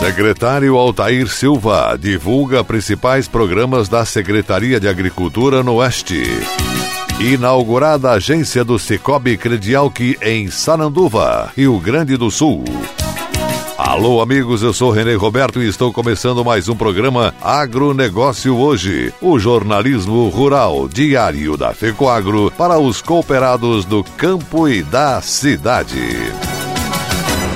Secretário Altair Silva divulga principais programas da Secretaria de Agricultura no Oeste. Inaugurada a agência do Cicobi Credialc em Sananduva, Rio Grande do Sul. Alô, amigos, eu sou Renê Roberto e estou começando mais um programa Agronegócio Hoje, o jornalismo rural diário da FECOAGRO para os cooperados do campo e da cidade.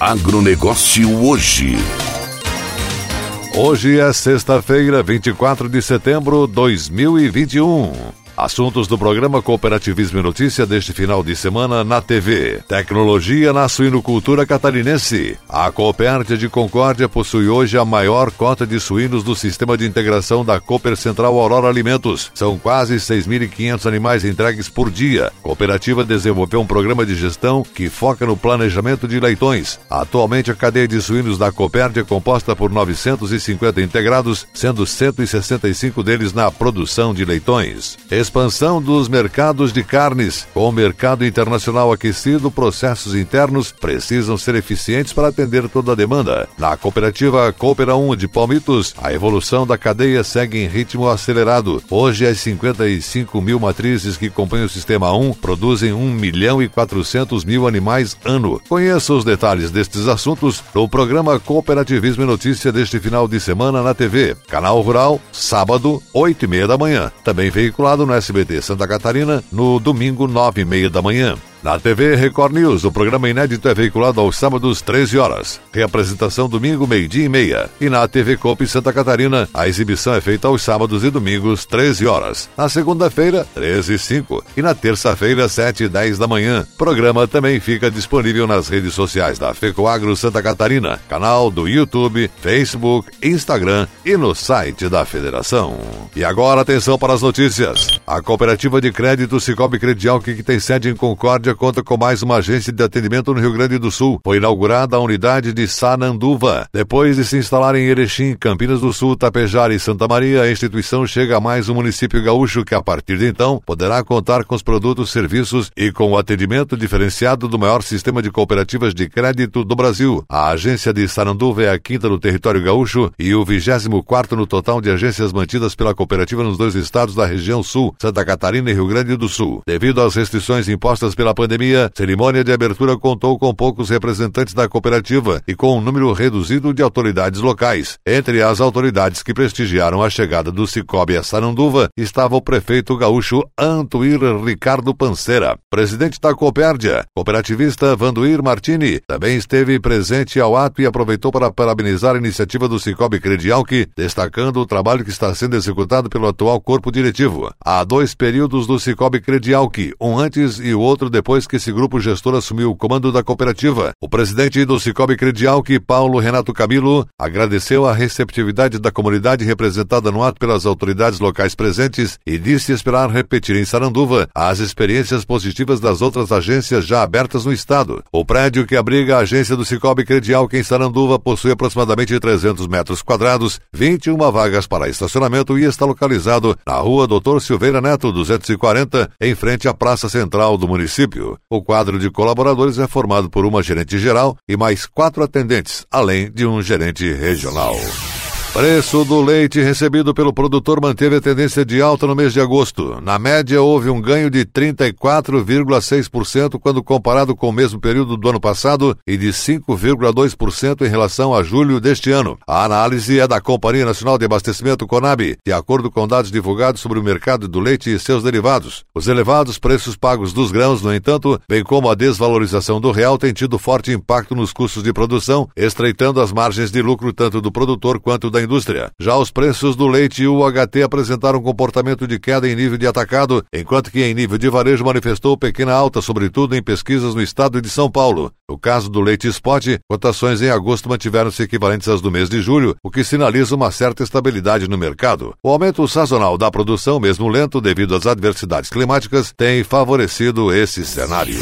Agronegócio hoje. Hoje é sexta-feira, 24 de setembro de 2021. Assuntos do programa Cooperativismo e Notícia deste final de semana na TV. Tecnologia na suinocultura catarinense. A Cooperte de Concórdia possui hoje a maior cota de suínos do sistema de integração da Cooper Central Aurora Alimentos. São quase 6.500 animais entregues por dia. Cooperativa desenvolveu um programa de gestão que foca no planejamento de leitões. Atualmente, a cadeia de suínos da Cooperte é composta por 950 integrados, sendo 165 deles na produção de leitões. Expansão dos mercados de carnes. Com o mercado internacional aquecido, processos internos precisam ser eficientes para atender toda a demanda. Na cooperativa Coopera 1 de Palmitos, a evolução da cadeia segue em ritmo acelerado. Hoje, as 55 mil matrizes que compõem o Sistema 1 produzem 1 milhão e 400 mil animais ano. Conheça os detalhes destes assuntos no programa Cooperativismo e Notícia deste final de semana na TV. Canal Rural, sábado, 8 e meia da manhã. Também veiculado no SBT Santa Catarina no domingo, nove e meia da manhã. Na TV Record News, o programa inédito é veiculado aos sábados, 13 horas. Reapresentação domingo, meio-dia e meia. E na TV Copa Santa Catarina, a exibição é feita aos sábados e domingos, 13 horas. Na segunda-feira, 13 e 5. E na terça-feira, 7 e 10 da manhã. Programa também fica disponível nas redes sociais da FECOAGRO Santa Catarina, canal do YouTube, Facebook, Instagram e no site da Federação. E agora, atenção para as notícias. A cooperativa de crédito Cicobi Credial, que tem sede em Concórdia, conta com mais uma agência de atendimento no Rio Grande do Sul. Foi inaugurada a unidade de Sananduva. Depois de se instalar em Erechim, Campinas do Sul, Tapejara e Santa Maria, a instituição chega a mais um município gaúcho que, a partir de então, poderá contar com os produtos, serviços e com o atendimento diferenciado do maior sistema de cooperativas de crédito do Brasil. A agência de Sananduva é a quinta no território gaúcho e o 24 no total de agências mantidas pela cooperativa nos dois estados da região sul, Santa Catarina e Rio Grande do Sul. Devido às restrições impostas pela pandemia, cerimônia de abertura contou com poucos representantes da cooperativa e com um número reduzido de autoridades locais. Entre as autoridades que prestigiaram a chegada do Cicobi a Sananduva estava o prefeito gaúcho Antuir Ricardo Panceira. Presidente da Coopérdia, cooperativista Vanduir Martini, também esteve presente ao ato e aproveitou para parabenizar a iniciativa do Cicobi Credialc, destacando o trabalho que está sendo executado pelo atual corpo diretivo. Há dois períodos do Cicobi Credialc, um antes e o outro depois depois que esse grupo gestor assumiu o comando da cooperativa. O presidente do Cicobi Credial, que Paulo Renato Camilo, agradeceu a receptividade da comunidade representada no ato pelas autoridades locais presentes e disse esperar repetir em Saranduva as experiências positivas das outras agências já abertas no estado. O prédio que abriga a agência do Cicobi Credial, que em Saranduva possui aproximadamente 300 metros quadrados, 21 vagas para estacionamento e está localizado na rua Doutor Silveira Neto, 240, em frente à Praça Central do município. O quadro de colaboradores é formado por uma gerente geral e mais quatro atendentes, além de um gerente regional. Preço do leite recebido pelo produtor manteve a tendência de alta no mês de agosto. Na média, houve um ganho de 34,6% quando comparado com o mesmo período do ano passado e de 5,2% em relação a julho deste ano. A análise é da Companhia Nacional de Abastecimento Conab, de acordo com dados divulgados sobre o mercado do leite e seus derivados. Os elevados preços pagos dos grãos, no entanto, bem como a desvalorização do real, têm tido forte impacto nos custos de produção, estreitando as margens de lucro tanto do produtor quanto da indústria. Já os preços do leite e o UHT apresentaram comportamento de queda em nível de atacado, enquanto que em nível de varejo manifestou pequena alta, sobretudo em pesquisas no estado de São Paulo. No caso do leite spot, cotações em agosto mantiveram-se equivalentes às do mês de julho, o que sinaliza uma certa estabilidade no mercado. O aumento sazonal da produção, mesmo lento devido às adversidades climáticas, tem favorecido esse cenário.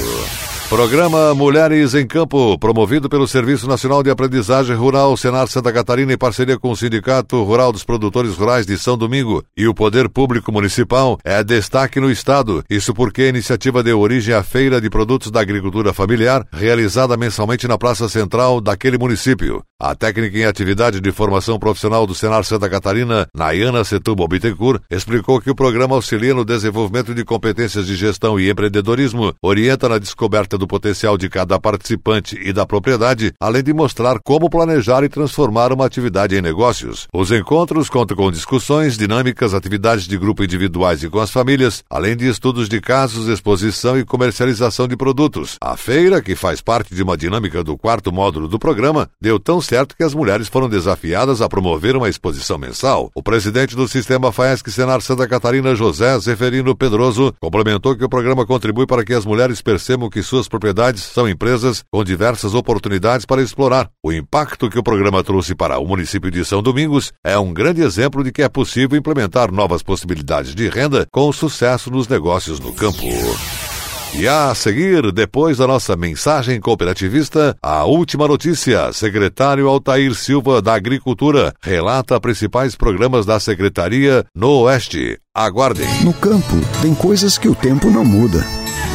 Programa Mulheres em Campo, promovido pelo Serviço Nacional de Aprendizagem Rural Senar Santa Catarina em parceria com o Sindicato Rural dos Produtores Rurais de São Domingo e o Poder Público Municipal, é destaque no Estado. Isso porque a iniciativa deu origem à Feira de Produtos da Agricultura Familiar, realizada mensalmente na Praça Central daquele município. A técnica em atividade de formação profissional do Senar Santa Catarina, Nayana Setúbal Bittencourt, explicou que o programa auxilia no desenvolvimento de competências de gestão e empreendedorismo, orienta na descoberta do potencial de cada participante e da propriedade, além de mostrar como planejar e transformar uma atividade em negócios. Os encontros contam com discussões, dinâmicas, atividades de grupo individuais e com as famílias, além de estudos de casos, exposição e comercialização de produtos. A feira, que faz parte de uma dinâmica do quarto módulo do programa, deu tão certo que as mulheres foram desafiadas a promover uma exposição mensal. O presidente do sistema FAESC Senar Santa Catarina, José Zeferino Pedroso, complementou que o programa contribui para que as mulheres percebam que suas propriedades são empresas com diversas oportunidades para explorar. O impacto que o programa trouxe para o município de São Domingos é um grande exemplo de que é possível implementar novas possibilidades de renda com sucesso nos negócios no campo. E a seguir, depois da nossa mensagem cooperativista, a última notícia. Secretário Altair Silva da Agricultura relata principais programas da Secretaria no Oeste. Aguardem. No campo, tem coisas que o tempo não muda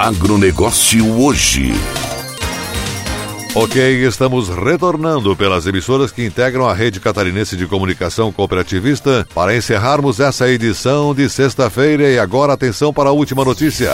Agronegócio hoje. Ok, estamos retornando pelas emissoras que integram a rede catarinense de comunicação cooperativista para encerrarmos essa edição de sexta-feira e agora atenção para a última notícia.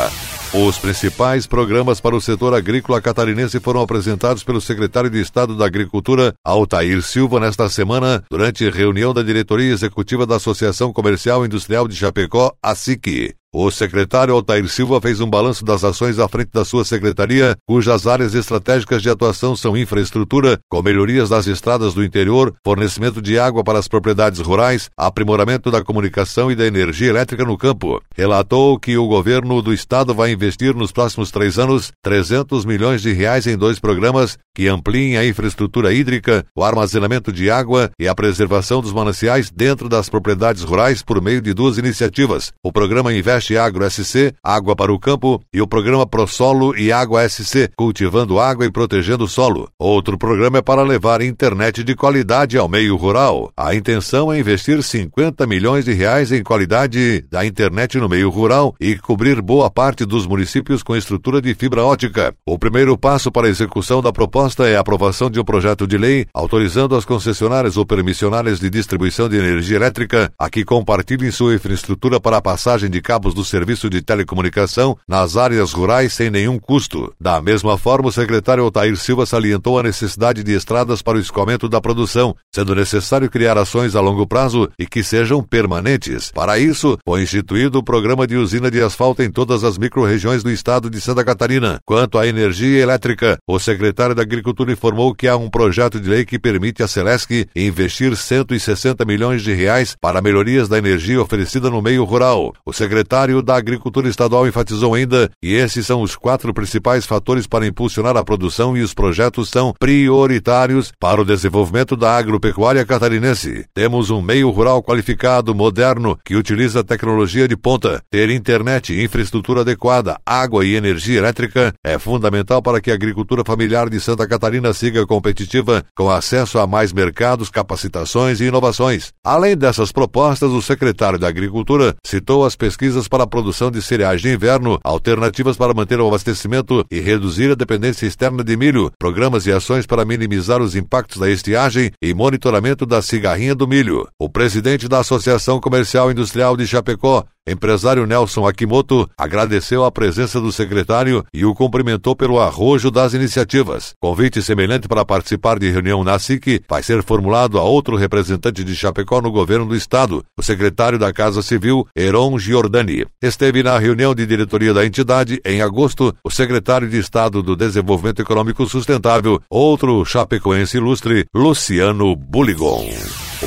Os principais programas para o setor agrícola catarinense foram apresentados pelo secretário de Estado da Agricultura, Altair Silva, nesta semana, durante reunião da diretoria executiva da Associação Comercial e Industrial de Chapecó, a SIC. O secretário Altair Silva fez um balanço das ações à frente da sua secretaria, cujas áreas estratégicas de atuação são infraestrutura, com melhorias das estradas do interior, fornecimento de água para as propriedades rurais, aprimoramento da comunicação e da energia elétrica no campo. Relatou que o governo do estado vai investir nos próximos três anos 300 milhões de reais em dois programas que ampliem a infraestrutura hídrica, o armazenamento de água e a preservação dos mananciais dentro das propriedades rurais por meio de duas iniciativas. O programa Investe Agro SC, Água para o Campo, e o programa ProSolo e Água SC, Cultivando Água e Protegendo o Solo. Outro programa é para levar internet de qualidade ao meio rural. A intenção é investir 50 milhões de reais em qualidade da internet no meio rural e cobrir boa parte dos municípios com estrutura de fibra ótica. O primeiro passo para a execução da proposta é a aprovação de um projeto de lei autorizando as concessionárias ou permissionárias de distribuição de energia elétrica a que compartilhem sua infraestrutura para a passagem de cabos cabos do serviço de telecomunicação nas áreas rurais sem nenhum custo. Da mesma forma, o secretário Altair Silva salientou a necessidade de estradas para o escoamento da produção, sendo necessário criar ações a longo prazo e que sejam permanentes. Para isso, foi instituído o programa de usina de asfalto em todas as microrregiões do estado de Santa Catarina. Quanto à energia elétrica, o secretário da Agricultura informou que há um projeto de lei que permite à Celesc investir 160 milhões de reais para melhorias da energia oferecida no meio rural. O secretário da Agricultura Estadual enfatizou ainda que esses são os quatro principais fatores para impulsionar a produção e os projetos são prioritários para o desenvolvimento da agropecuária catarinense. Temos um meio rural qualificado, moderno, que utiliza tecnologia de ponta. Ter internet, infraestrutura adequada, água e energia elétrica é fundamental para que a agricultura familiar de Santa Catarina siga competitiva, com acesso a mais mercados, capacitações e inovações. Além dessas propostas, o secretário da Agricultura citou as pesquisas para a produção de cereais de inverno, alternativas para manter o abastecimento e reduzir a dependência externa de milho, programas e ações para minimizar os impactos da estiagem e monitoramento da cigarrinha do milho. O presidente da Associação Comercial Industrial de Chapecó, Empresário Nelson Akimoto agradeceu a presença do secretário e o cumprimentou pelo arrojo das iniciativas. Convite semelhante para participar de reunião na SIC vai ser formulado a outro representante de Chapecó no governo do estado, o secretário da Casa Civil, Heron Giordani. Esteve na reunião de diretoria da entidade em agosto o secretário de Estado do Desenvolvimento Econômico Sustentável, outro chapecoense ilustre, Luciano Buligon.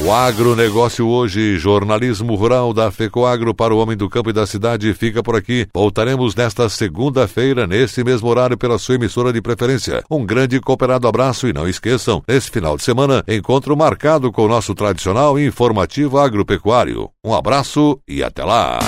O agronegócio hoje, jornalismo rural da FECOAGro para o homem do campo e da cidade fica por aqui. Voltaremos nesta segunda-feira, nesse mesmo horário, pela sua emissora de preferência. Um grande e cooperado abraço e não esqueçam, nesse final de semana, encontro marcado com o nosso tradicional e informativo agropecuário. Um abraço e até lá!